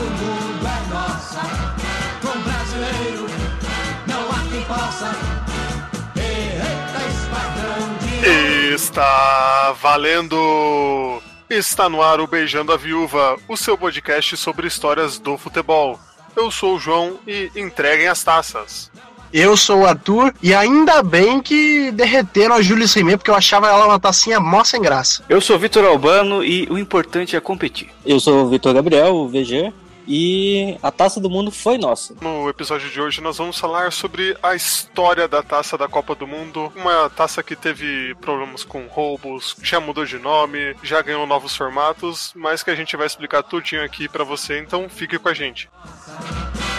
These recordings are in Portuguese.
o mundo é nossa. Com brasileiro, não há quem possa. Eita, Está valendo! Está no ar o Beijando a Viúva, o seu podcast sobre histórias do futebol. Eu sou o João e entreguem as taças. Eu sou o Arthur e ainda bem que derreteram a Júlia Rimet, porque eu achava ela uma tacinha mó sem graça. Eu sou Vitor Albano e o importante é competir. Eu sou o Vitor Gabriel, o VG, e a taça do mundo foi nossa. No episódio de hoje nós vamos falar sobre a história da taça da Copa do Mundo, uma taça que teve problemas com roubos, já mudou de nome, já ganhou novos formatos, mas que a gente vai explicar tudinho aqui pra você, então fique com a gente. Com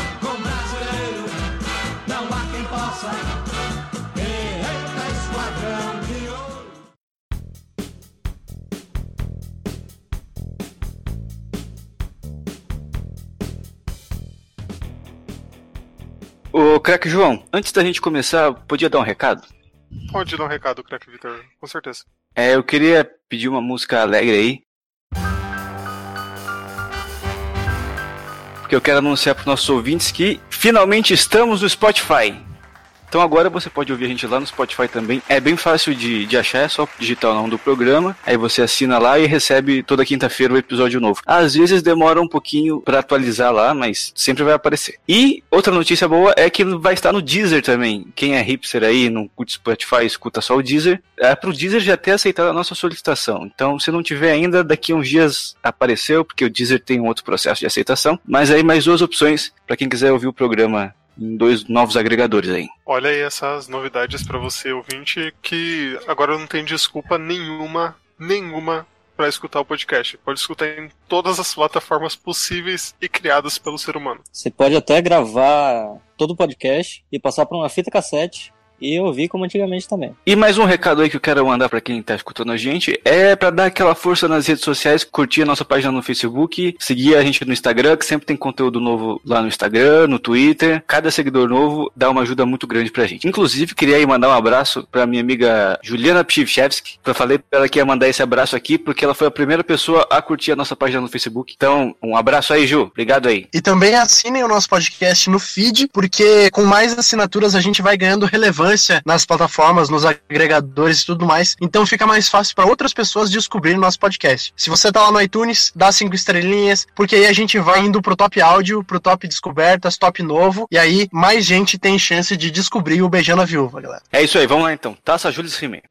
Ô, craque João, antes da gente começar, podia dar um recado? Pode dar um recado, craque Victor, com certeza. É, eu queria pedir uma música alegre aí. Porque eu quero anunciar para os nossos ouvintes que finalmente estamos no Spotify. Então agora você pode ouvir a gente lá no Spotify também. É bem fácil de, de achar, é só digitar o nome do programa. Aí você assina lá e recebe toda quinta-feira o episódio novo. Às vezes demora um pouquinho para atualizar lá, mas sempre vai aparecer. E outra notícia boa é que vai estar no Deezer também. Quem é hipster aí, não curte Spotify, escuta só o Deezer. É pro Deezer já ter aceitado a nossa solicitação. Então, se não tiver ainda, daqui uns dias apareceu, porque o Deezer tem um outro processo de aceitação. Mas aí mais duas opções para quem quiser ouvir o programa em dois novos agregadores aí. Olha aí essas novidades pra você, ouvinte, que agora não tem desculpa nenhuma, nenhuma pra escutar o podcast. Pode escutar em todas as plataformas possíveis e criadas pelo ser humano. Você pode até gravar todo o podcast e passar por uma fita cassete e ouvir como antigamente também. E mais um recado aí que eu quero mandar pra quem tá escutando a gente é pra dar aquela força nas redes sociais, curtir a nossa página no Facebook, seguir a gente no Instagram, que sempre tem conteúdo novo lá no Instagram, no Twitter. Cada seguidor novo dá uma ajuda muito grande pra gente. Inclusive, queria aí mandar um abraço pra minha amiga Juliana Pchivchevski, que eu falei pra ela que ia mandar esse abraço aqui, porque ela foi a primeira pessoa a curtir a nossa página no Facebook. Então, um abraço aí, Ju. Obrigado aí. E também assinem o nosso podcast no feed, porque com mais assinaturas a gente vai ganhando relevância nas plataformas, nos agregadores e tudo mais. Então fica mais fácil para outras pessoas descobrirem nosso podcast. Se você tá lá no iTunes, dá cinco estrelinhas, porque aí a gente vai indo pro top áudio, pro top descobertas, top novo, e aí mais gente tem chance de descobrir o Beijando a Viúva, galera. É isso aí, vamos lá então. Taça Júlio Rime.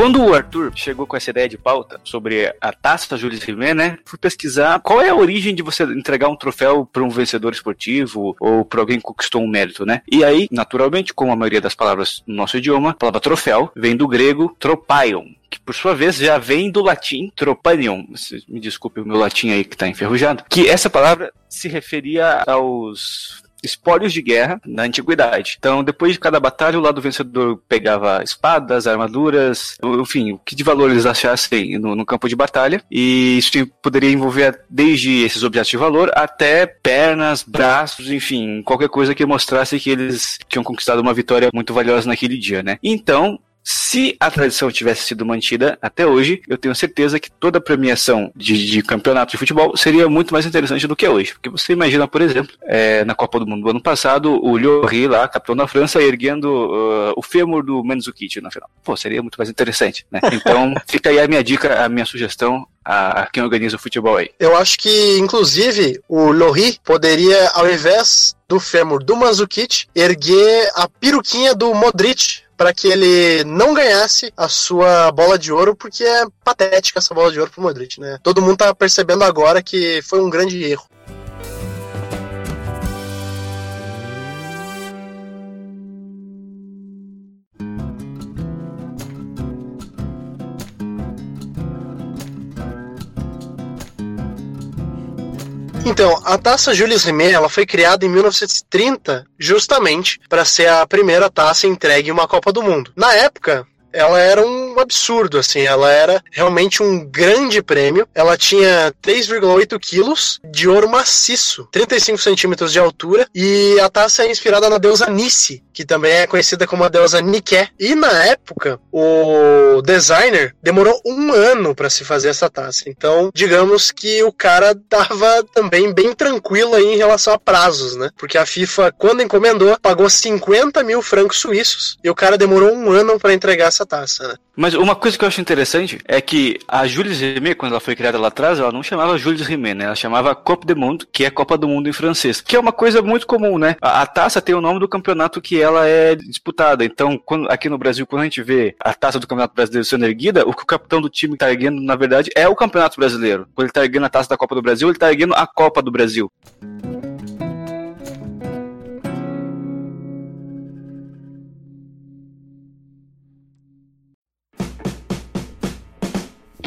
Quando o Arthur chegou com essa ideia de pauta sobre a taça Jules Rimet, né? Fui pesquisar qual é a origem de você entregar um troféu para um vencedor esportivo ou para alguém que conquistou um mérito, né? E aí, naturalmente, como a maioria das palavras no nosso idioma, a palavra troféu vem do grego tropaion, que por sua vez já vem do latim tropanion. Vocês Me desculpe o meu latim aí que está enferrujado. Que essa palavra se referia aos espólios de guerra na antiguidade. Então, depois de cada batalha, o lado vencedor pegava espadas, armaduras, enfim, o que de valor eles achassem no, no campo de batalha. E isso poderia envolver desde esses objetos de valor até pernas, braços, enfim, qualquer coisa que mostrasse que eles tinham conquistado uma vitória muito valiosa naquele dia, né? Então, se a tradição tivesse sido mantida até hoje, eu tenho certeza que toda a premiação de, de campeonato de futebol seria muito mais interessante do que é hoje. Porque você imagina, por exemplo, é, na Copa do Mundo do ano passado, o Lloris lá, capitão da França, erguendo uh, o fêmur do Mandzukic na final. Pô, seria muito mais interessante, né? Então, fica aí a minha dica, a minha sugestão a, quem organiza o futebol aí. Eu acho que, inclusive, o Lohri poderia, ao invés do fêmur do Manzukic, erguer a peruquinha do Modric para que ele não ganhasse a sua bola de ouro, porque é patética essa bola de ouro pro Modric, né? Todo mundo tá percebendo agora que foi um grande erro. Então, a taça Jules Rimet ela foi criada em 1930 justamente para ser a primeira taça entregue em uma Copa do Mundo. Na época, ela era um absurdo, assim, ela era realmente um grande prêmio. Ela tinha 3,8 quilos de ouro maciço, 35 centímetros de altura, e a taça é inspirada na deusa Nice, que também é conhecida como a deusa Nike. E na época, o designer demorou um ano para se fazer essa taça. Então, digamos que o cara tava também bem tranquilo aí em relação a prazos, né? Porque a FIFA, quando encomendou, pagou 50 mil francos suíços e o cara demorou um ano para entregar essa taça, né? Mas uma coisa que eu acho interessante é que a Jules Rimet, quando ela foi criada lá atrás, ela não chamava Jules Rimet, né? Ela chamava Coupe du Monde, que é Copa do Mundo em francês. Que é uma coisa muito comum, né? A, a taça tem o nome do campeonato que ela é disputada. Então, quando, aqui no Brasil, quando a gente vê a taça do Campeonato Brasileiro sendo erguida, o que o capitão do time tá erguendo, na verdade, é o Campeonato Brasileiro. Quando ele tá erguendo a taça da Copa do Brasil, ele tá erguendo a Copa do Brasil.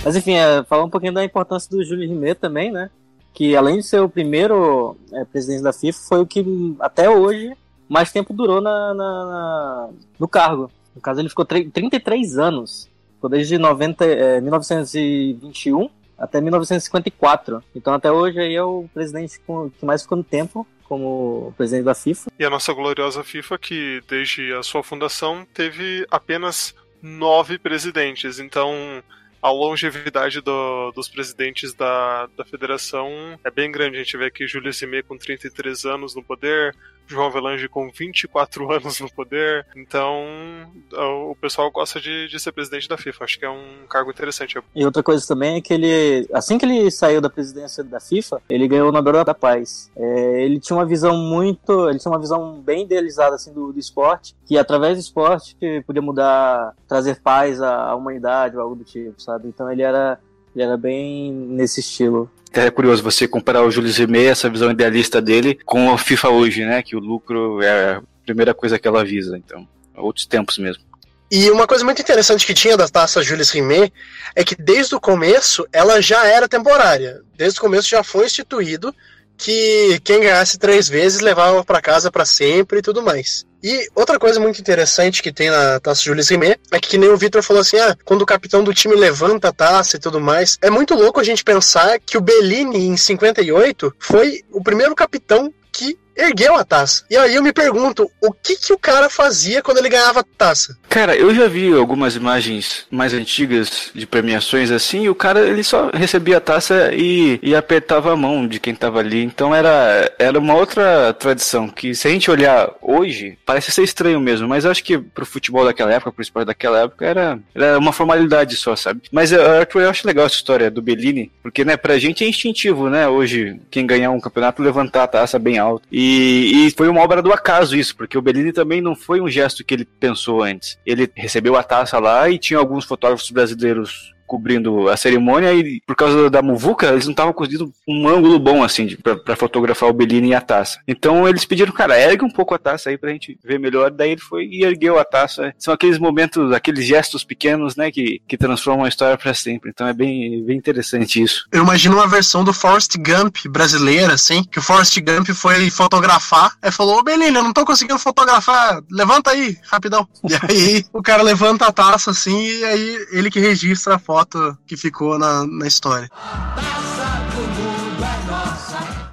Mas enfim, é, falar um pouquinho da importância do Júlio Rimet também, né? Que além de ser o primeiro é, presidente da FIFA, foi o que até hoje mais tempo durou na, na- na- no cargo. No caso, ele ficou tre- 33 anos. Ficou desde 90, é, 1921 até 1954. Então até hoje aí é o presidente com- que mais ficou no tempo como presidente da FIFA. E a nossa gloriosa FIFA, que desde a sua fundação teve apenas nove presidentes. Então, a longevidade do- dos presidentes da, da federação é bem grande. A gente vê aqui Júlio Zimé com 33 anos no poder, João Avelange com 24 anos no poder. Então, o pessoal gosta de, de ser presidente da FIFA. Acho que é um cargo interessante. E outra coisa também é que ele, assim que ele saiu da presidência da FIFA, ele ganhou o Nobel da Paz. É, ele tinha uma visão muito, ele tinha uma visão bem idealizada assim do, do esporte, que através do esporte podia mudar, trazer paz à, à humanidade ou algo do tipo, sabe? Então ele era, ele era bem nesse estilo. É curioso você comparar o Júlio Rimet, essa visão idealista dele, com a FIFA hoje, né? Que o lucro é a primeira coisa que ela visa. Então, outros tempos mesmo. E uma coisa muito interessante que tinha da taça Jules Rimet é que desde o começo ela já era temporária. Desde o começo já foi instituído que quem ganhasse três vezes levava para casa para sempre e tudo mais. E outra coisa muito interessante que tem na taça Jules Rimet é que, que nem o Victor falou assim: ah, quando o capitão do time levanta a taça e tudo mais. É muito louco a gente pensar que o Bellini, em 58, foi o primeiro capitão que ergueu a taça. E aí eu me pergunto, o que que o cara fazia quando ele ganhava a taça? Cara, eu já vi algumas imagens mais antigas de premiações assim, e o cara ele só recebia a taça e, e apertava a mão de quem tava ali. Então era, era uma outra tradição que se a gente olhar hoje, parece ser estranho mesmo, mas acho que pro futebol daquela época, pro esporte daquela época, era, era uma formalidade só, sabe? Mas eh, Arthur, eu acho legal essa história do Bellini, porque né, pra gente é instintivo, né? Hoje, quem ganhar um campeonato levantar a taça bem alto. E, e foi uma obra do acaso isso, porque o Bellini também não foi um gesto que ele pensou antes. Ele recebeu a taça lá e tinha alguns fotógrafos brasileiros cobrindo a cerimônia e por causa da muvuca eles não estavam conseguindo um ângulo bom assim de, pra, fotografar o Bellini e a taça. Então eles pediram, cara, ergue um pouco a taça aí pra gente ver melhor. Daí ele foi e ergueu a taça. São aqueles momentos, aqueles gestos pequenos, né, que, que transformam a história pra sempre. Então é bem, bem interessante isso. Eu imagino uma versão do Forrest Gump brasileira, assim, que o Forrest Gump foi fotografar, aí falou, ô Belina, eu não tô conseguindo fotografar, levanta aí, rapidão. E aí o cara levanta a taça, assim, e aí ele que registra a foto que ficou na, na história.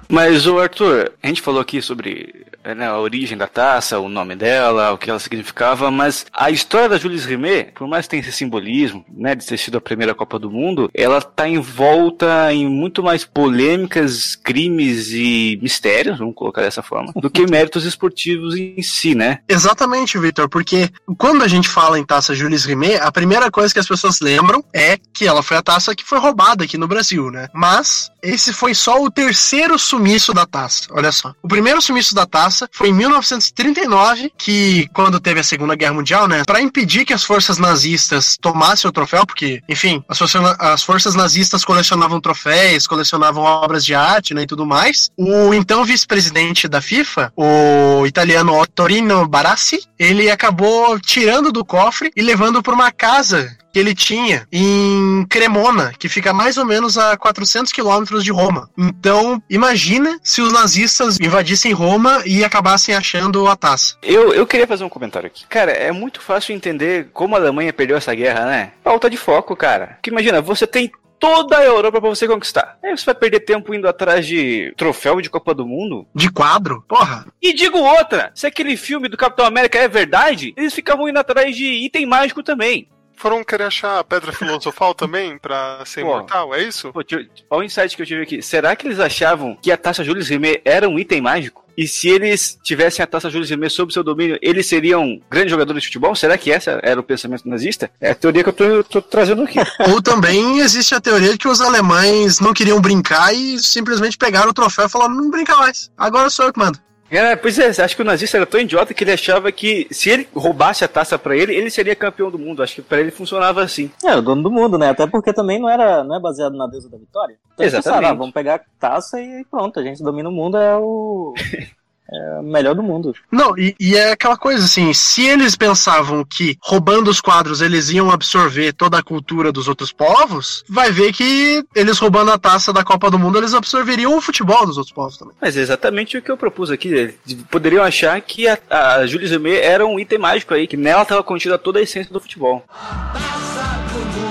Mas, o Arthur, a gente falou aqui sobre né, a origem da taça, o nome dela, o que ela significava, mas a história da Jules Rimet, por mais que tenha esse simbolismo, né, de ter sido a primeira Copa do Mundo, ela tá envolta em muito mais polêmicas, crimes e mistérios, vamos colocar dessa forma, do que méritos esportivos em si, né? Exatamente, Victor, porque quando a gente fala em taça Jules Rimet, a primeira coisa que as pessoas lembram é que ela foi a taça que foi roubada aqui no Brasil, né? Mas esse foi só o terceiro sumiço da taça, olha só. O primeiro sumiço da taça foi em 1939, que quando teve a Segunda Guerra Mundial, né, para impedir que as forças nazistas tomassem o troféu, porque, enfim, as forças, as forças nazistas colecionavam troféus, colecionavam obras de arte, né, e tudo mais. O então vice-presidente da FIFA, o italiano Ottorino Barassi, ele acabou tirando do cofre e levando para uma casa que ele tinha em Cremona, que fica mais ou menos a 400 quilômetros de Roma. Então, imagina se os nazistas invadissem Roma e acabassem achando a taça. Eu, eu queria fazer um comentário aqui. Cara, é muito fácil entender como a Alemanha perdeu essa guerra, né? Falta de foco, cara. Porque imagina, você tem toda a Europa pra você conquistar. Aí você vai perder tempo indo atrás de troféu de Copa do Mundo? De quadro? Porra. E digo outra, se aquele filme do Capitão América é verdade, eles ficavam indo atrás de item mágico também. Foram querer achar a pedra filosofal também pra ser Pô. imortal, é isso? Pô, tio, olha o insight que eu tive aqui. Será que eles achavam que a taça Julius Rimet era um item mágico? E se eles tivessem a taça Julius Rimet sob seu domínio, eles seriam grandes jogadores de futebol? Será que essa era o pensamento nazista? É a teoria que eu tô, tô trazendo aqui. Ou também existe a teoria de que os alemães não queriam brincar e simplesmente pegaram o troféu e falaram: não brinca mais. Agora sou eu que mando. É, pois é, acho que o nazista era tão idiota que ele achava que se ele roubasse a taça pra ele, ele seria campeão do mundo. Acho que pra ele funcionava assim. É, o dono do mundo, né? Até porque também não era não é baseado na deusa da vitória. Então eles Exatamente. pensaram, ah, vamos pegar a taça e pronto, a gente domina o mundo, é o. É o melhor do mundo. Não, e, e é aquela coisa assim: se eles pensavam que roubando os quadros eles iam absorver toda a cultura dos outros povos, vai ver que eles roubando a taça da Copa do Mundo eles absorveriam o futebol dos outros povos também. Mas é exatamente o que eu propus aqui. Eles poderiam achar que a, a Rimet era um item mágico aí, que nela estava contida toda a essência do futebol. Taça do mundo.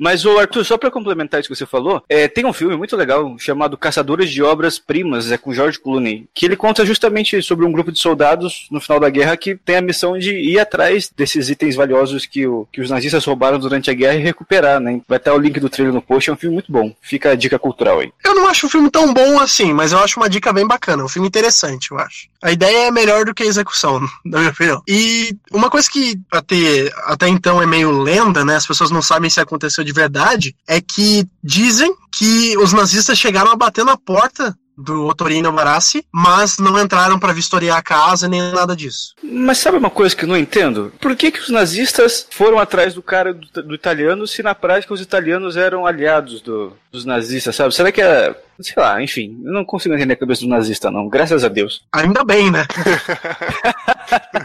Mas, ô Arthur, só pra complementar isso que você falou, é, tem um filme muito legal chamado Caçadores de Obras Primas, é com George Clooney, que ele conta justamente sobre um grupo de soldados no final da guerra que tem a missão de ir atrás desses itens valiosos que, o, que os nazistas roubaram durante a guerra e recuperar, né? Vai estar o link do trailer no post, é um filme muito bom. Fica a dica cultural aí. Eu não acho o filme tão bom assim, mas eu acho uma dica bem bacana, um filme interessante, eu acho. A ideia é melhor do que a execução, na minha opinião. E uma coisa que até, até então é meio lenda, né? As pessoas não sabem se aconteceu de verdade, é que dizem que os nazistas chegaram a bater na porta do Otorino Barassi, mas não entraram para vistoriar a casa nem nada disso. Mas sabe uma coisa que eu não entendo? Por que, que os nazistas foram atrás do cara do, do italiano se na prática os italianos eram aliados do- dos nazistas, sabe? Será que é. Sei lá, enfim, eu não consigo entender a cabeça do nazista, não. Graças a Deus. Ainda bem, né?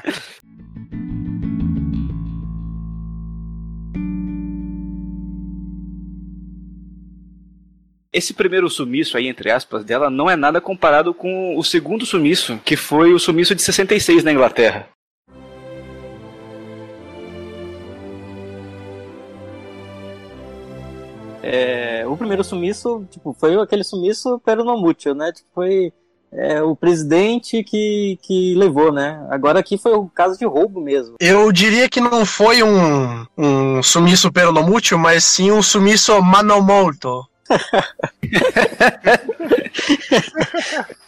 Esse primeiro sumiço aí, entre aspas, dela não é nada comparado com o segundo sumiço, que foi o sumiço de 66 na Inglaterra. É, o primeiro sumiço, tipo, foi aquele sumiço peronomútil, né? Tipo, foi é, o presidente que, que levou, né? Agora aqui foi o caso de roubo mesmo. Eu diria que não foi um, um sumiço peronomútil, mas sim um sumiço manomolto.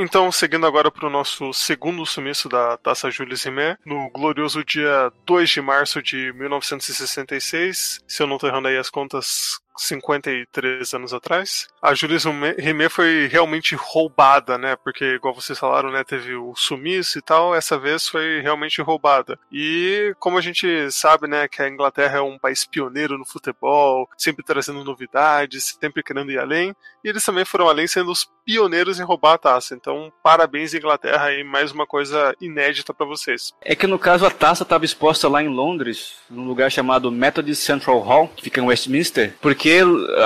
Então, seguindo agora para o nosso segundo sumiço da Taça Jules Rimet, no glorioso dia 2 de março de 1966, se eu não estou errando aí as contas, 53 anos atrás, a Jules Rimet foi realmente roubada, né? Porque, igual vocês falaram, né? Teve o sumiço e tal, essa vez foi realmente roubada. E, como a gente sabe, né? Que a Inglaterra é um país pioneiro no futebol, sempre trazendo novidades, sempre querendo ir além, e eles também foram além sendo os pioneiros em roubar a taça. Então, parabéns, Inglaterra, aí mais uma coisa inédita para vocês. É que no caso a taça estava exposta lá em Londres, num lugar chamado Methodist Central Hall, que fica em Westminster, porque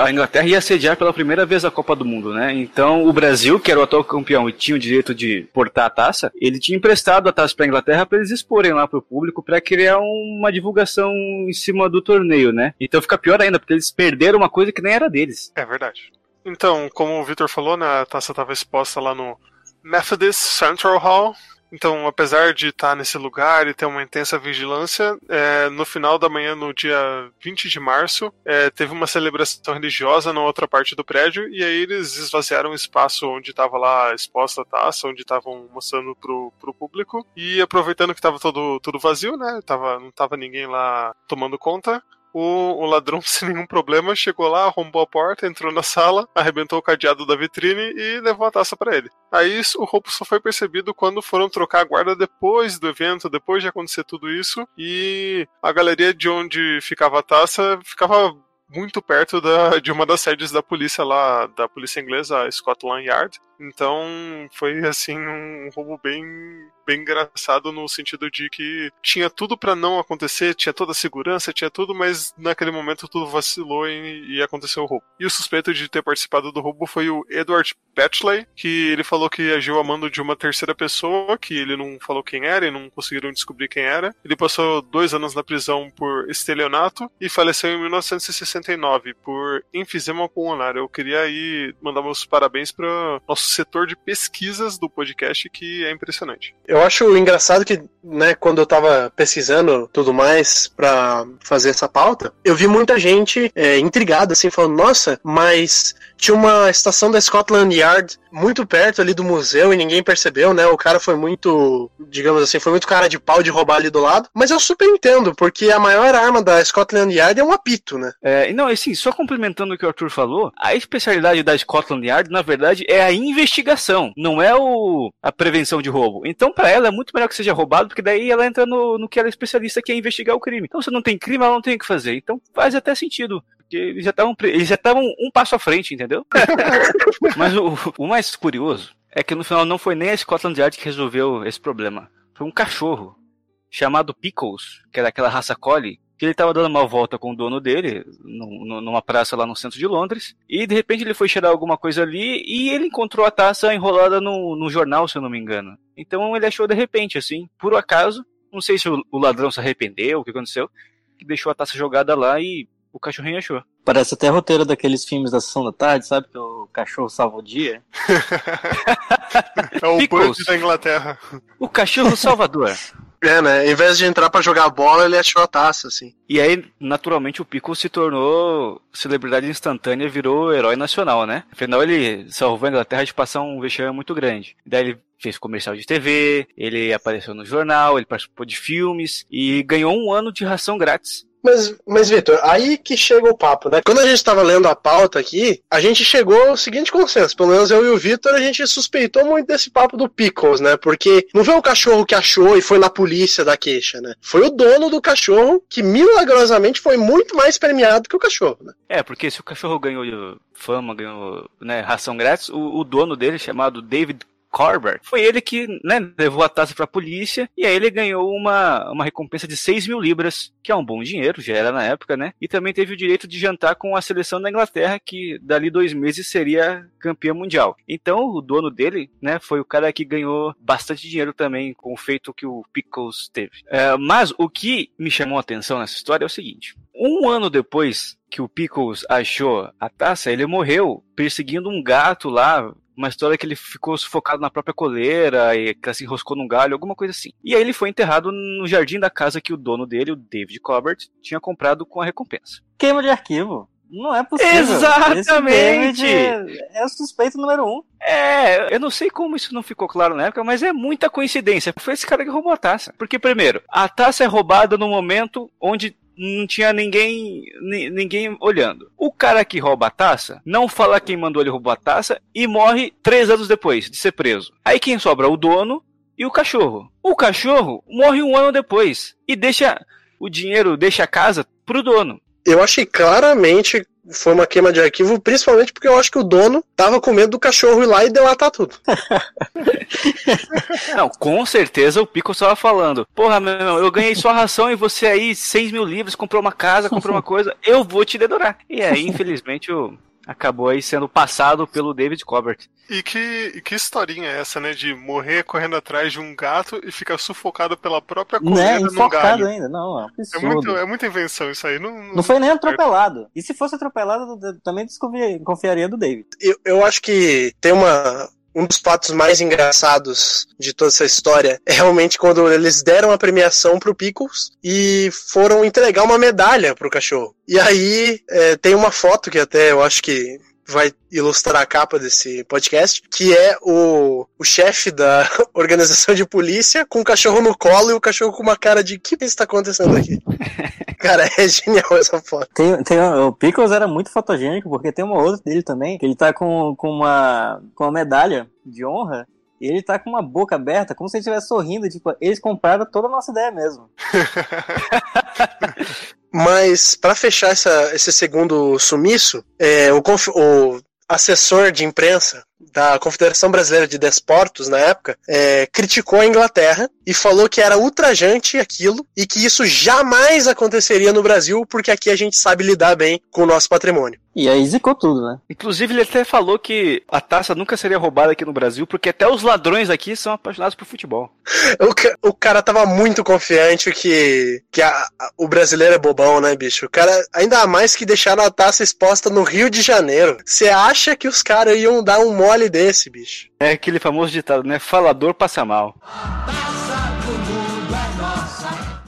a Inglaterra ia sediar pela primeira vez a Copa do Mundo, né? Então o Brasil, que era o atual campeão e tinha o direito de portar a taça, ele tinha emprestado a taça para a Inglaterra para eles exporem lá para o público para criar uma divulgação em cima do torneio, né? Então fica pior ainda, porque eles perderam uma coisa que nem era deles. É verdade. Então, como o Victor falou, né, a taça estava exposta lá no Methodist Central Hall. Então, apesar de estar nesse lugar e ter uma intensa vigilância, é, no final da manhã, no dia 20 de março, é, teve uma celebração religiosa na outra parte do prédio, e aí eles esvaziaram o espaço onde estava lá exposta a taça, onde estavam mostrando pro, pro público, e aproveitando que estava todo, tudo vazio, né? Tava, não tava ninguém lá tomando conta, o, o, ladrão, sem nenhum problema, chegou lá, arrombou a porta, entrou na sala, arrebentou o cadeado da vitrine e levou a taça para ele. Aí o roubo só foi percebido quando foram trocar a guarda depois do evento, depois de acontecer tudo isso, e a galeria de onde ficava a taça ficava muito perto da, de uma das sedes da polícia lá, da polícia inglesa, Scotland Yard. Então foi assim um roubo bem bem engraçado no sentido de que tinha tudo para não acontecer, tinha toda a segurança, tinha tudo, mas naquele momento tudo vacilou e, e, aconteceu o roubo. E o suspeito de ter participado do roubo foi o Edward Batchley, que ele falou que agiu a mando de uma terceira pessoa, que ele não falou quem era e não conseguiram descobrir quem era. Ele passou dois anos na prisão por estelionato e faleceu em 1969 por enfisema pulmonar. Eu queria aí mandar meus parabéns para nosso setor de pesquisas do podcast, que é impressionante. Eu acho engraçado que, né, quando eu tava pesquisando tudo mais para fazer essa pauta, eu vi muita gente é, intrigada, assim, falando, nossa, mas tinha uma estação da Scotland Yard muito perto ali do museu e ninguém percebeu, né? O cara foi muito, digamos assim, foi muito cara de pau de roubar ali do lado. Mas eu super entendo, porque a maior arma da Scotland Yard é um apito, né? É, não, assim, só complementando o que o Arthur falou, a especialidade da Scotland Yard, na verdade, é a investigação, não é o, a prevenção de roubo. Então, para ela, é muito melhor que seja roubado, porque daí ela entra no, no que ela é especialista, que é investigar o crime. Então, se não tem crime, ela não tem o que fazer. Então, faz até sentido porque eles já estavam eles já estavam um passo à frente, entendeu? Mas o, o mais curioso é que no final não foi nem a Scotland Yard que resolveu esse problema. Foi um cachorro chamado Pickles, que era aquela raça collie, que ele estava dando uma volta com o dono dele, numa praça lá no centro de Londres, e de repente ele foi cheirar alguma coisa ali e ele encontrou a taça enrolada no, jornal, se eu não me engano. Então ele achou de repente, assim, por acaso, não sei se o, o ladrão se arrependeu, o que aconteceu, que deixou a taça jogada lá e o cachorrinho achou. Parece até roteiro daqueles filmes da Sessão da Tarde, sabe? Que o cachorro salva o dia. é o Pickles. da Inglaterra. O cachorro salvador. É, né? Em vez de entrar para jogar bola, ele achou a taça, assim. E aí, naturalmente, o Pico se tornou celebridade instantânea, virou herói nacional, né? Afinal, ele salvou a Inglaterra de passar um vexame muito grande. Daí ele fez comercial de TV, ele apareceu no jornal, ele participou de filmes e ganhou um ano de ração grátis mas, mas Vitor, aí que chega o papo, né? Quando a gente estava lendo a pauta aqui, a gente chegou ao seguinte consenso. Pelo menos eu e o Vitor, a gente suspeitou muito desse papo do Pickles, né? Porque não foi o cachorro que achou e foi na polícia da queixa, né? Foi o dono do cachorro que milagrosamente foi muito mais premiado que o cachorro, né? É, porque se o cachorro ganhou fama, ganhou né, ração grátis, o, o dono dele, chamado David Corbett, foi ele que né, levou a taça para a polícia e aí ele ganhou uma, uma recompensa de 6 mil libras, que é um bom dinheiro, já era na época, né? E também teve o direito de jantar com a seleção da Inglaterra, que dali dois meses seria campeã mundial. Então o dono dele, né, foi o cara que ganhou bastante dinheiro também com o feito que o Pickles teve. É, mas o que me chamou a atenção nessa história é o seguinte: um ano depois que o Pickles achou a taça, ele morreu perseguindo um gato lá uma história que ele ficou sufocado na própria coleira e que se enroscou num galho, alguma coisa assim. E aí ele foi enterrado no jardim da casa que o dono dele, o David Colbert, tinha comprado com a recompensa. Queima de arquivo. Não é possível. Exatamente! É o suspeito número um. É, eu não sei como isso não ficou claro na época, mas é muita coincidência. Foi esse cara que roubou a taça. Porque, primeiro, a taça é roubada no momento onde não tinha ninguém ninguém olhando. O cara que rouba a taça não fala quem mandou ele roubar a taça e morre três anos depois de ser preso. Aí quem sobra? O dono e o cachorro. O cachorro morre um ano depois e deixa o dinheiro, deixa a casa pro dono. Eu achei claramente foi uma queima de arquivo, principalmente porque eu acho que o dono tava com medo do cachorro ir lá e delatar tudo. Não, com certeza o Pico estava falando. Porra, meu, eu ganhei sua ração e você aí, 6 mil livros, comprou uma casa, comprou uma coisa, eu vou te dedorar. E aí, infelizmente, o, acabou aí sendo passado pelo David Cobert. E que, que historinha é essa, né? De morrer correndo atrás de um gato e ficar sufocado pela própria né? num galho. ainda, não, é, é, muito, é muita invenção isso aí. Não, não, não foi nem atropelado. E se fosse atropelado, também desconfiaria do David. Eu, eu acho que tem uma, um dos fatos mais engraçados de toda essa história é realmente quando eles deram a premiação pro Pickles e foram entregar uma medalha pro cachorro. E aí é, tem uma foto que até eu acho que vai ilustrar a capa desse podcast, que é o, o chefe da organização de polícia com o cachorro no colo e o cachorro com uma cara de que está acontecendo aqui? Cara, é genial essa foto. Tem, tem, o Pickles era muito fotogênico, porque tem uma outra dele também, que ele tá com, com, uma, com uma medalha de honra e ele tá com uma boca aberta, como se ele estivesse sorrindo. Tipo, eles compraram toda a nossa ideia mesmo. Mas, para fechar essa, esse segundo sumiço, é, o, o assessor de imprensa da Confederação Brasileira de Desportos, na época, é, criticou a Inglaterra e falou que era ultrajante aquilo e que isso jamais aconteceria no Brasil, porque aqui a gente sabe lidar bem com o nosso patrimônio. E aí zicou tudo, né? Inclusive, ele até falou que a taça nunca seria roubada aqui no Brasil, porque até os ladrões aqui são apaixonados por futebol. O, ca- o cara tava muito confiante que, que a- a- o brasileiro é bobão, né, bicho? O cara, ainda mais que deixaram a taça exposta no Rio de Janeiro. Você acha que os caras iam dar um mole desse, bicho? É aquele famoso ditado, né? Falador passa mal.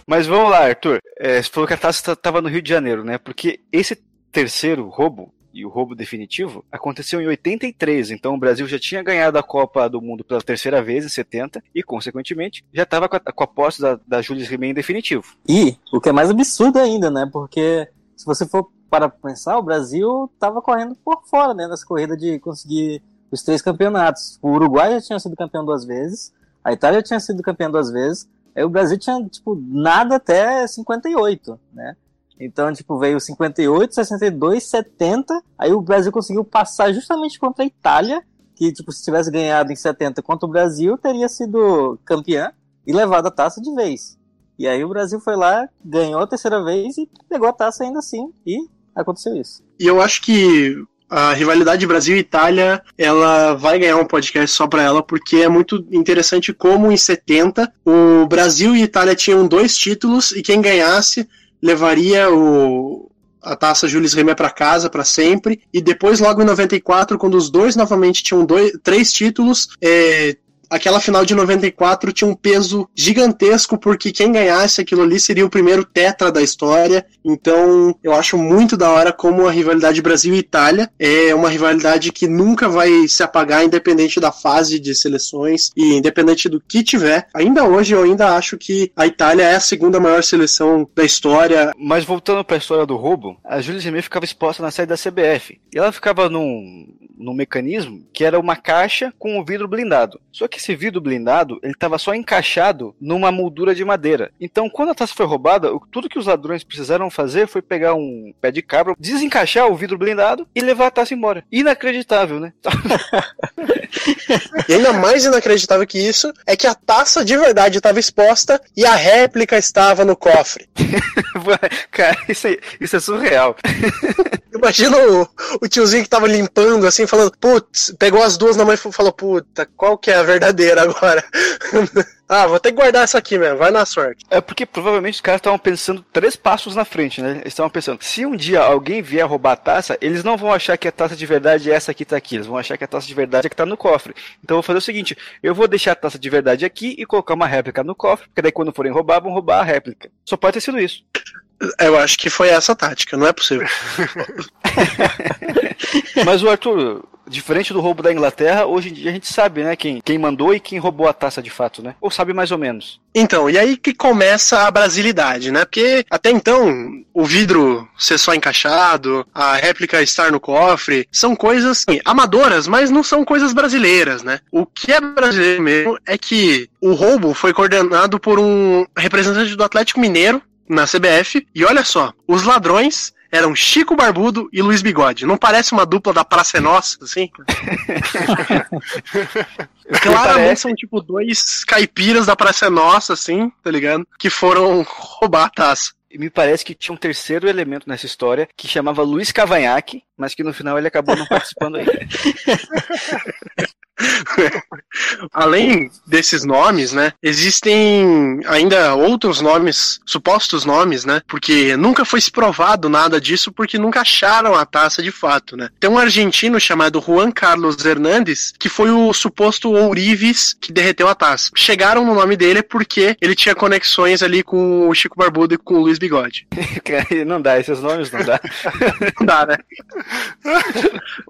Mas vamos lá, Arthur. É, você falou que a taça estava no Rio de Janeiro, né? Porque esse terceiro roubo, e o roubo definitivo, aconteceu em 83. Então o Brasil já tinha ganhado a Copa do Mundo pela terceira vez, em 70, e, consequentemente, já estava com a, com a posse da, da Julius Rimet em definitivo. E o que é mais absurdo ainda, né? Porque se você for para pensar, o Brasil tava correndo por fora, né? Nessa corrida de conseguir os três campeonatos. O Uruguai já tinha sido campeão duas vezes, a Itália tinha sido campeão duas vezes, aí o Brasil tinha, tipo, nada até 58, né? Então, tipo, veio 58, 62, 70, aí o Brasil conseguiu passar justamente contra a Itália, que, tipo, se tivesse ganhado em 70 contra o Brasil, teria sido campeã e levado a taça de vez. E aí o Brasil foi lá, ganhou a terceira vez e pegou a taça ainda assim. E aconteceu isso. E eu acho que a rivalidade Brasil e Itália, ela vai ganhar um podcast só pra ela, porque é muito interessante como em 70 o Brasil e Itália tinham dois títulos e quem ganhasse levaria o a taça Jules Rimet para casa para sempre. E depois logo em 94 quando os dois novamente tinham dois, três títulos é, aquela final de 94 tinha um peso gigantesco, porque quem ganhasse aquilo ali seria o primeiro tetra da história. Então, eu acho muito da hora como a rivalidade Brasil e Itália é uma rivalidade que nunca vai se apagar, independente da fase de seleções e independente do que tiver. Ainda hoje, eu ainda acho que a Itália é a segunda maior seleção da história. Mas voltando para a história do roubo, a Julia Rimet ficava exposta na sede da CBF. E ela ficava num, num mecanismo que era uma caixa com um vidro blindado. Só que esse vidro blindado, ele estava só encaixado numa moldura de madeira. Então, quando a taça foi roubada, tudo que os ladrões precisaram fazer foi pegar um pé de cabra, desencaixar o vidro blindado e levar a taça embora. Inacreditável, né? E ainda mais inacreditável que isso é que a taça de verdade estava exposta e a réplica estava no cofre. Cara, isso, aí- isso é surreal. Imagina o, o tiozinho que tava limpando assim, falando, putz, pegou as duas na mão e falou, puta, qual que é a verdadeira agora? ah, vou ter que guardar essa aqui mesmo, vai na sorte. É porque provavelmente os caras estavam pensando três passos na frente, né? Eles estavam pensando, se um dia alguém vier roubar a taça, eles não vão achar que a taça de verdade é essa que tá aqui. Eles vão achar que a taça de verdade é que tá no cofre. Então eu vou fazer o seguinte: eu vou deixar a taça de verdade aqui e colocar uma réplica no cofre, porque daí quando forem roubar, vão roubar a réplica. Só pode ter sido isso. Eu acho que foi essa a tática, não é possível. Mas o Arthur, diferente do roubo da Inglaterra, hoje em dia a gente sabe, né, quem, quem mandou e quem roubou a taça de fato, né? Ou sabe mais ou menos. Então, e aí que começa a brasilidade, né? Porque até então, o vidro ser só encaixado, a réplica estar no cofre, são coisas assim, amadoras, mas não são coisas brasileiras, né? O que é brasileiro mesmo é que o roubo foi coordenado por um representante do Atlético Mineiro na CBF, e olha só, os ladrões eram Chico Barbudo e Luiz Bigode. Não parece uma dupla da Praça é Nossa, assim? Claramente são tipo dois caipiras da Praça é Nossa, assim, tá ligado? Que foram roubar a taça. E me parece que tinha um terceiro elemento nessa história que chamava Luiz Cavanhaque, mas que no final ele acabou não participando aí. Além desses nomes, né, existem ainda outros nomes, supostos nomes, né, porque nunca foi se provado nada disso, porque nunca acharam a taça de fato, né. Tem um argentino chamado Juan Carlos Hernandes, que foi o suposto ourives que derreteu a taça. Chegaram no nome dele porque ele tinha conexões ali com o Chico Barbudo e com o Luiz Bigode. não dá, esses nomes não dá. Não dá, né?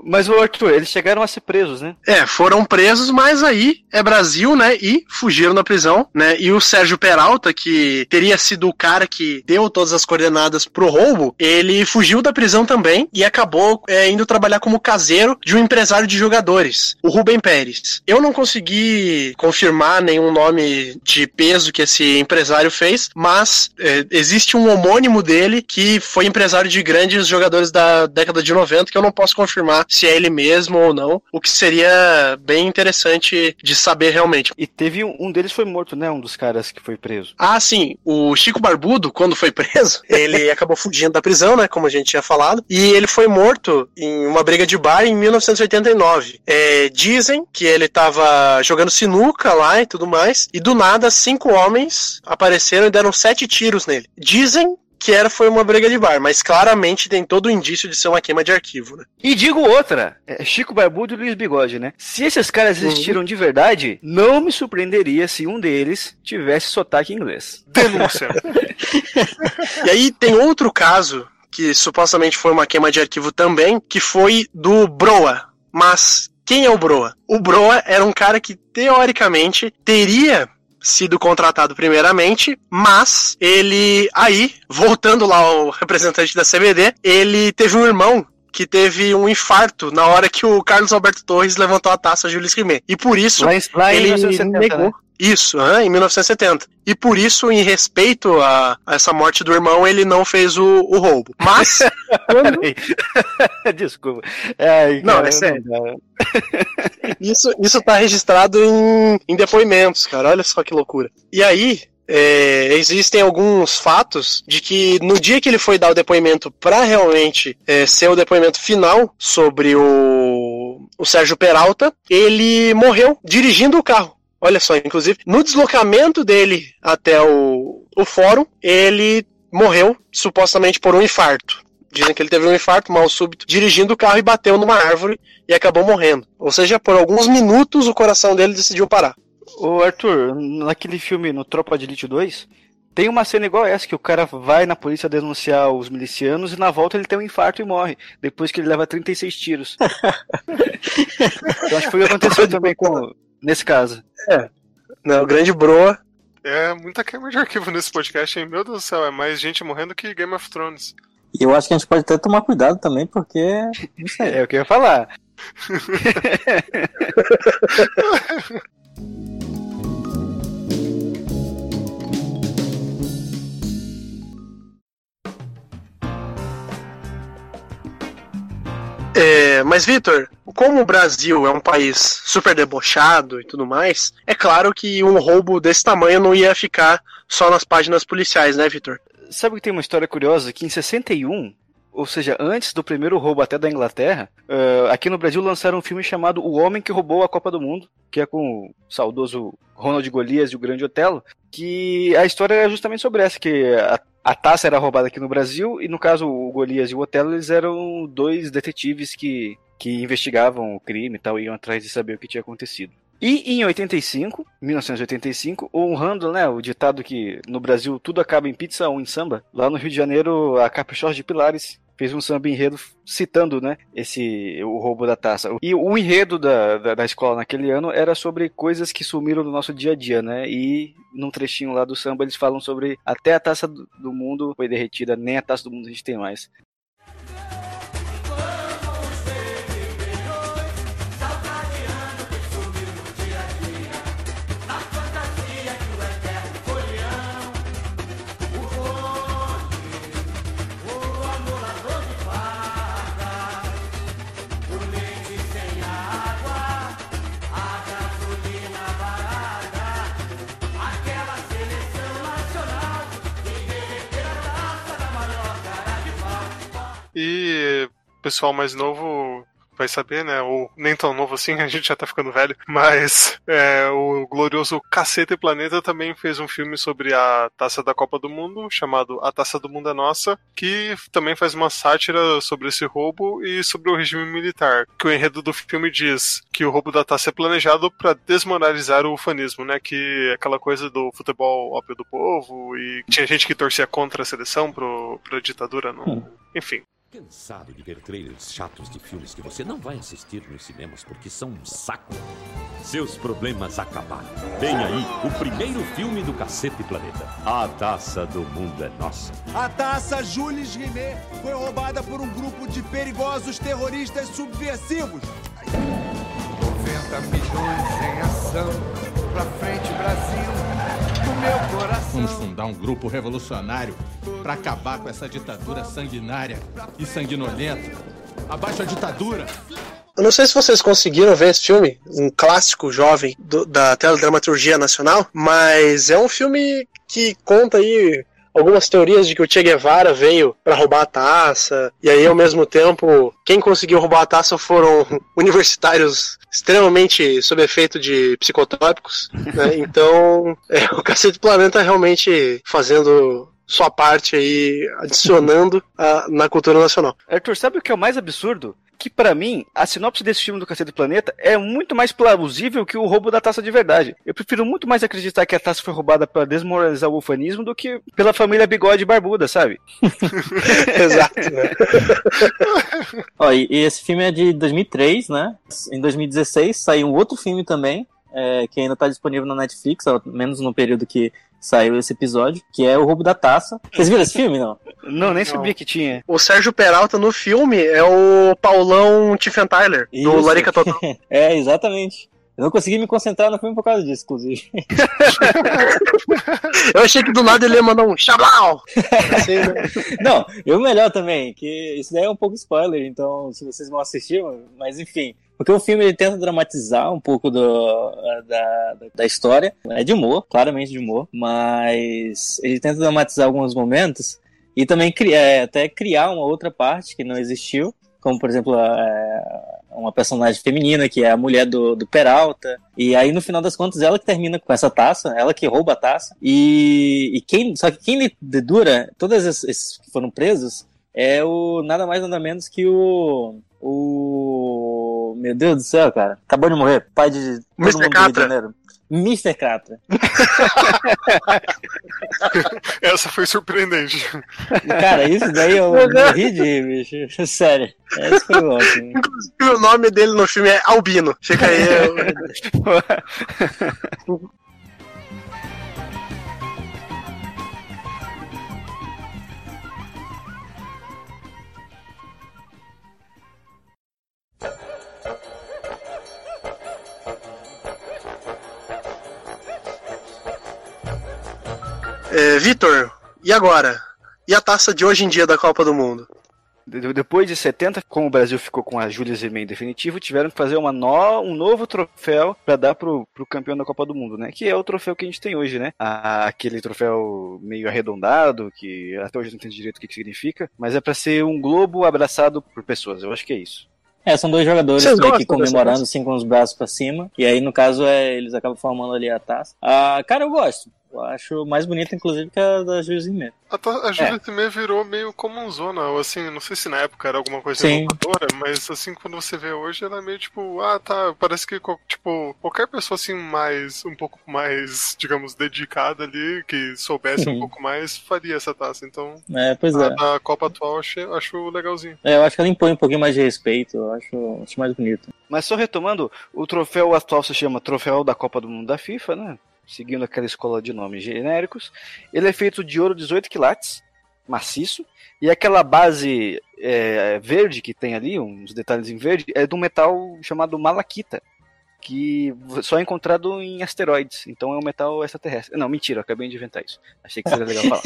Mas o Arthur, eles chegaram a ser presos, né? É, foram presos, mas aí é Brasil, né? E fugiram da prisão, né? E o Sérgio Peralta, que teria sido o cara que deu todas as coordenadas pro roubo, ele fugiu da prisão também e acabou é, indo trabalhar como caseiro de um empresário de jogadores, o Rubem Pérez. Eu não consegui confirmar nenhum nome de peso que esse empresário fez, mas é, existe um homônimo dele que foi empresário de grandes jogadores da década de 90, que eu não posso confirmar se é ele mesmo ou não, o que seria bem interessante de saber realmente. E teve um, um deles foi morto, né? Um dos caras que foi preso. Ah, sim. O Chico Barbudo, quando foi preso, ele acabou fugindo da prisão, né? Como a gente tinha falado. E ele foi morto em uma briga de bar em 1989. É, dizem que ele tava jogando sinuca lá e tudo mais. E do nada, cinco homens apareceram e deram sete tiros nele. Dizem que era foi uma briga de bar, mas claramente tem todo o indício de ser uma queima de arquivo, né? E digo outra, é Chico Barbudo e Luiz Bigode, né? Se esses caras Uhum. existiram de verdade, não me surpreenderia se um deles tivesse sotaque inglês. Denúncia. E aí tem outro caso que supostamente foi uma queima de arquivo também, que foi do Broa. Mas quem é o Broa? O Broa era um cara que teoricamente teria sido contratado primeiramente, mas ele aí, voltando lá ao representante da CBD, ele teve um irmão que teve um infarto na hora que o Carlos Alberto Torres levantou a taça Jules Rimet. E por isso Lá em, lá ele 1970, negou. né? Isso, em 1970. E por isso, em respeito a, a essa morte do irmão, ele não fez o, o roubo. Mas, quando-. Desculpa. Ai, Não, cara, é sério. não isso, isso tá registrado em, em depoimentos, cara. Olha só que loucura. E aí, é, existem alguns fatos de que no dia que ele foi dar o depoimento para realmente é, ser o depoimento final sobre o, o Sérgio Peralta, ele morreu dirigindo o carro. Olha só, inclusive, no deslocamento dele até o, o fórum, ele morreu supostamente por um infarto. Dizem que ele teve um infarto mal súbito dirigindo o carro e bateu numa árvore e acabou morrendo. Ou seja, por alguns minutos o coração dele decidiu parar. Ô Arthur, naquele filme no Tropa de Elite 2, tem uma cena igual essa, que o cara vai na polícia denunciar os milicianos e na volta ele tem um infarto e morre, depois que ele leva 36 tiros. então acho que foi o que aconteceu também com, nesse caso. Né, o grande Broa. É muita queima de arquivo nesse podcast, hein? Meu Deus do céu, é mais gente morrendo que Game of Thrones. E eu acho que a gente pode até tomar cuidado também, porque. Não sei. É o que eu ia falar. É, mas, Vitor, como o Brasil é um país super debochado e tudo mais, é claro que um roubo desse tamanho não ia ficar só nas páginas policiais, né, Vitor? Sabe que tem uma história curiosa? Que em 61, ou seja, antes do primeiro roubo até da Inglaterra, eh, aqui no Brasil lançaram um filme chamado O Homem que Roubou a Copa do Mundo, que é com o saudoso Ronald Golias e o Grande Otelo, que a história era justamente sobre essa, que a, a taça era roubada aqui no Brasil, e no caso o Golias e o Otelo, eles eram dois detetives que, que investigavam o crime e tal, iam atrás de saber o que tinha acontecido. E em 85, 1985, honrando né, o ditado que no Brasil tudo acaba em pizza ou em samba, lá no Rio de Janeiro a Caprichosa de Pilares fez um samba enredo citando né, esse o roubo da taça. E o enredo da, da, da escola naquele ano era sobre coisas que sumiram do nosso dia a dia, né? E num trechinho lá do samba eles falam sobre até a taça do do mundo foi derretida, nem a taça do mundo a gente tem mais. E o pessoal mais novo vai saber, né? Ou nem tão novo assim, a gente já tá ficando velho. Mas é, o glorioso Caceta e Planeta também fez um filme sobre a taça da Copa do Mundo, chamado A Taça do Mundo é Nossa, que também faz uma sátira sobre esse roubo e sobre o regime militar. Que o enredo do filme diz que o roubo da taça é planejado para desmoralizar o ufanismo, né? Que é aquela coisa do futebol ópio do povo e tinha gente que torcia contra a seleção pro, pra ditadura, não. Enfim. Cansado de ver trailers chatos de filmes que você não vai assistir nos cinemas porque são um saco? Seus problemas acabaram. Vem aí o primeiro filme do Cacete Planeta. A Taça do Mundo é Nossa. A taça Jules Rimet foi roubada por um grupo de perigosos terroristas subversivos. 90 milhões em ação. Vamos fundar um grupo revolucionário para acabar com essa ditadura sanguinária e sanguinolenta. Abaixo a ditadura! Eu não sei se vocês conseguiram ver esse filme, um clássico jovem do- da teledramaturgia nacional, mas é um filme que conta aí algumas teorias de que o Che Guevara veio para roubar a taça, e aí ao mesmo tempo quem conseguiu roubar a taça foram universitários extremamente sob efeito de psicotrópicos, né? Então, é, o Cacete Planeta realmente fazendo sua parte aí, adicionando a- na cultura nacional. Arthur, sabe o que é o mais absurdo? Que pra mim, a sinopse desse filme do Cacete do Planeta é muito mais plausível que o roubo da taça de verdade. Eu prefiro muito mais acreditar que a taça foi roubada para desmoralizar o ufanismo do que pela família Bigode Barbuda, sabe? Exato, né? Ó, e, e esse filme é de 2003, né? Em 2016 saiu um outro filme também, é, que ainda tá disponível na Netflix, ao menos no período que saiu esse episódio, que é O Roubo da Taça. Vocês viram esse filme, não? Não, nem Não. sabia que tinha. O Sérgio Peralta no filme é o Paulão Tiffenthaler, do Isso. Larica Total. É, exatamente. Eu não consegui me concentrar no filme por causa disso, inclusive. Eu achei que do nada ele ia mandar um Xablau! Assim, né? Não, e o melhor também, que isso daí é um pouco spoiler, então se vocês vão assistir, mas enfim. Porque o filme ele tenta dramatizar um pouco do, da, da história. É de humor, claramente de humor, mas ele tenta dramatizar alguns momentos e também é, até criar uma outra parte que não existiu, como por exemplo é, uma personagem feminina que é a mulher do, do Peralta. E aí no final das contas ela que termina com essa taça, ela que rouba a taça. E, e quem, só que quem dedura, esses, esses que foram presos, é o nada mais nada menos que o o meu Deus do céu, cara, acabou de morrer, pai de todo Mr. mundo do Rio de Catra. Janeiro. Mr. Catra. Essa foi surpreendente. E, Cara, isso daí eu morri de rir, bicho. Sério. Esse foi ótimo. Inclusive, o nome dele no filme é Albino. Fica aí. eu- É, Vitor, e agora? E a taça de hoje em dia da Copa do Mundo? De- Depois de 70, como o Brasil ficou com a Júlia Zimei definitivo, tiveram que fazer uma no- um novo troféu para dar pro, pro campeão da Copa do Mundo, né? Que é o troféu que a gente tem hoje, né? A- aquele troféu meio arredondado, que até hoje eu não entendo direito o que, que significa, mas é para ser um globo abraçado por pessoas. Eu acho que é isso. É, são dois jogadores Vocês meio que comemorando assim com os braços pra cima. E aí, no caso, é, eles acabam formando ali a taça. Ah, cara, eu gosto. Eu acho mais bonita, inclusive, que a da Jules Rimet. A, a Júlia também virou meio como um zona, ou assim, não sei se na época era alguma coisa Sim. inovadora, mas assim, quando você vê hoje, ela é meio tipo, ah, tá, parece que, tipo, qualquer pessoa assim mais, um pouco mais, digamos, dedicada ali, que soubesse um pouco mais, faria essa taça. Então, É, pois a é. da Copa atual eu achei, acho legalzinho. É, Eu acho que ela impõe um pouquinho mais de respeito. Eu acho, acho mais bonito. Mas só retomando, o troféu atual se chama Troféu da Copa do Mundo da FIFA, né? Seguindo aquela escola de nomes genéricos. Ele é feito de ouro 18 quilates, maciço, e aquela base é, verde que tem ali, uns detalhes em verde, é de um metal chamado malaquita, que só é encontrado em asteroides. Então é um metal extraterrestre. Não, mentira, acabei de inventar isso. Achei que seria legal falar.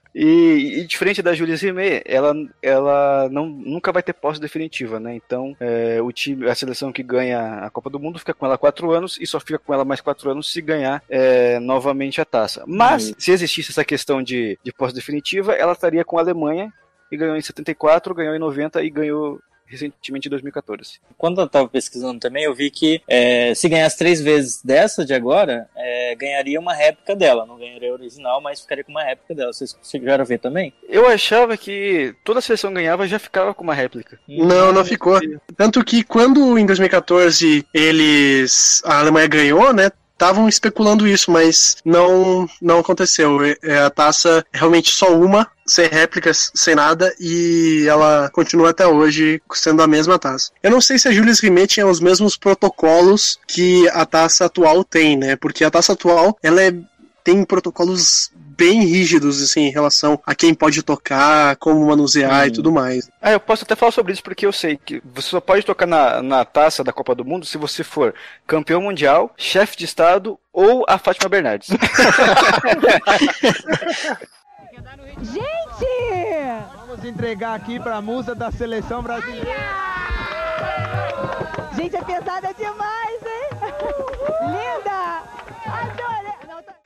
E, e diferente da Julia Zimmer, ela, ela não, nunca vai ter posse definitiva, né? Então, é, o time, a seleção que ganha a Copa do Mundo fica com ela quatro anos e só fica com ela mais quatro anos se ganhar é, novamente a taça. Mas, se existisse essa questão de, de posse definitiva, ela estaria com a Alemanha, e ganhou em 74, ganhou em 90 e ganhou recentemente em 2014. Quando eu tava pesquisando também, eu vi que é, se ganhasse três vezes dessa de agora, é, ganharia uma réplica dela. Não ganharia a original, mas ficaria com uma réplica dela. Vocês chegaram a ver também? Eu achava que toda a seleção ganhava já ficava com uma réplica. Não, não ficou. Tanto que quando em 2014 eles. a Alemanha ganhou, né? Estavam especulando isso, mas não, não aconteceu. É, é a taça é realmente só uma, sem réplicas, sem nada, e ela continua até hoje sendo a mesma taça. Eu não sei se a Julius Rimet tinha os mesmos protocolos que a taça atual tem, né? Porque a taça atual, ela é, tem protocolos bem rígidos, assim, em relação a quem pode tocar, como manusear e tudo mais. Ah, eu posso até falar sobre isso porque eu sei que você só pode tocar na, na taça da Copa do Mundo se você for campeão mundial, chefe de estado ou a Fátima Bernardes. Gente! Vamos entregar aqui pra musa da seleção brasileira. Gente, é pesada demais, hein? Linda!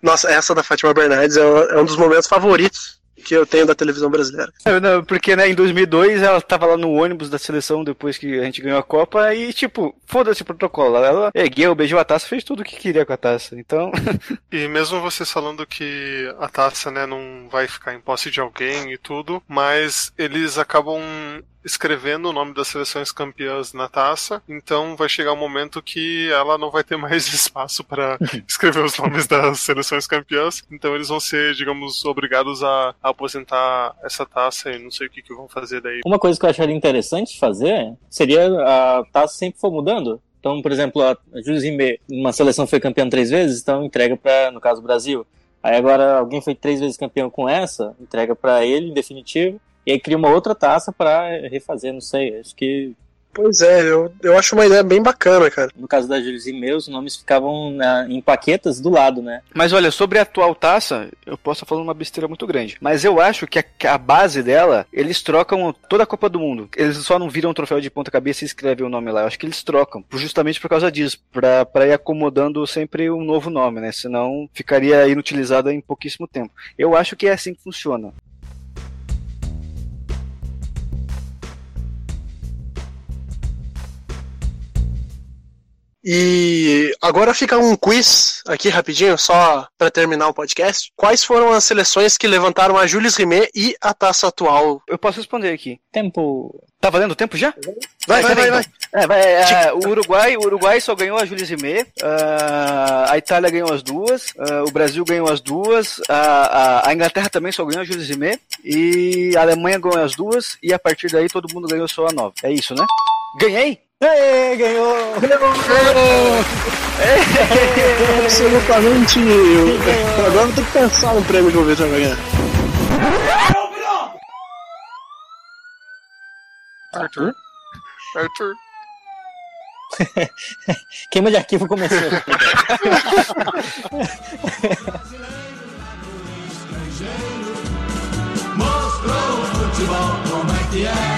Nossa, essa da Fátima Bernardes é um, é um dos momentos favoritos que eu tenho da televisão brasileira. Não, não, porque né, em 2002 ela tava lá no ônibus da seleção depois que a gente ganhou a Copa e, tipo, foda-se o protocolo. Ela ergueu, beijou a taça, fez tudo o que queria com a taça. Então, E mesmo vocês falando que a taça, né, não vai ficar em posse de alguém e tudo, mas eles acabam escrevendo o nome das seleções campeãs na taça, então vai chegar um momento que ela não vai ter mais espaço para escrever os nomes das seleções campeãs, então eles vão ser, digamos, obrigados a, a aposentar essa taça e não sei o que, que vão fazer daí. Uma coisa que eu acharia interessante fazer seria a taça sempre for mudando. Então, por exemplo, a Jules Rimet, uma seleção foi campeã três vezes, então entrega para, no caso, o Brasil. Aí agora alguém foi três vezes campeão com essa, entrega para ele em definitivo, e aí cria uma outra taça para refazer, não sei. Acho que Pois é, eu, eu acho uma ideia bem bacana, cara. no caso da Jules Rimet, os nomes ficavam na- em paquetas do lado, né? Mas olha, sobre a atual taça, eu posso estar falando uma besteira muito grande. Mas eu acho que a, a base dela, eles trocam toda a Copa do Mundo. Eles só não viram um troféu de ponta cabeça e escrevem o nome lá. Eu acho que eles trocam, justamente por causa disso, pra, pra ir acomodando sempre um novo nome, né? Senão ficaria inutilizada em pouquíssimo tempo. Eu acho que é assim que funciona. E agora fica um quiz aqui rapidinho, só pra terminar o podcast. Quais foram as seleções que levantaram a Jules Rimet e a taça atual? Eu posso responder aqui. Tempo. Tá valendo o tempo já? Vai, vai, vai, vai. É, vai, é, o Uruguai, o Uruguai só ganhou a Jules Rimet, ah, a Itália ganhou as duas, ah, o Brasil ganhou as duas, a, a, a Inglaterra também só ganhou a Jules Rimet, e a Alemanha ganhou as duas, e a partir daí todo mundo ganhou só a nova. É isso, né? Ganhei? Ê, ganhou! Absolutamente. Eu- Agora eu vou ter que pensar no prêmio que eu vou ver se vai ganhar. Arthur? Arthur? Queima de arquivo começou. Mostrou o futebol como é que é.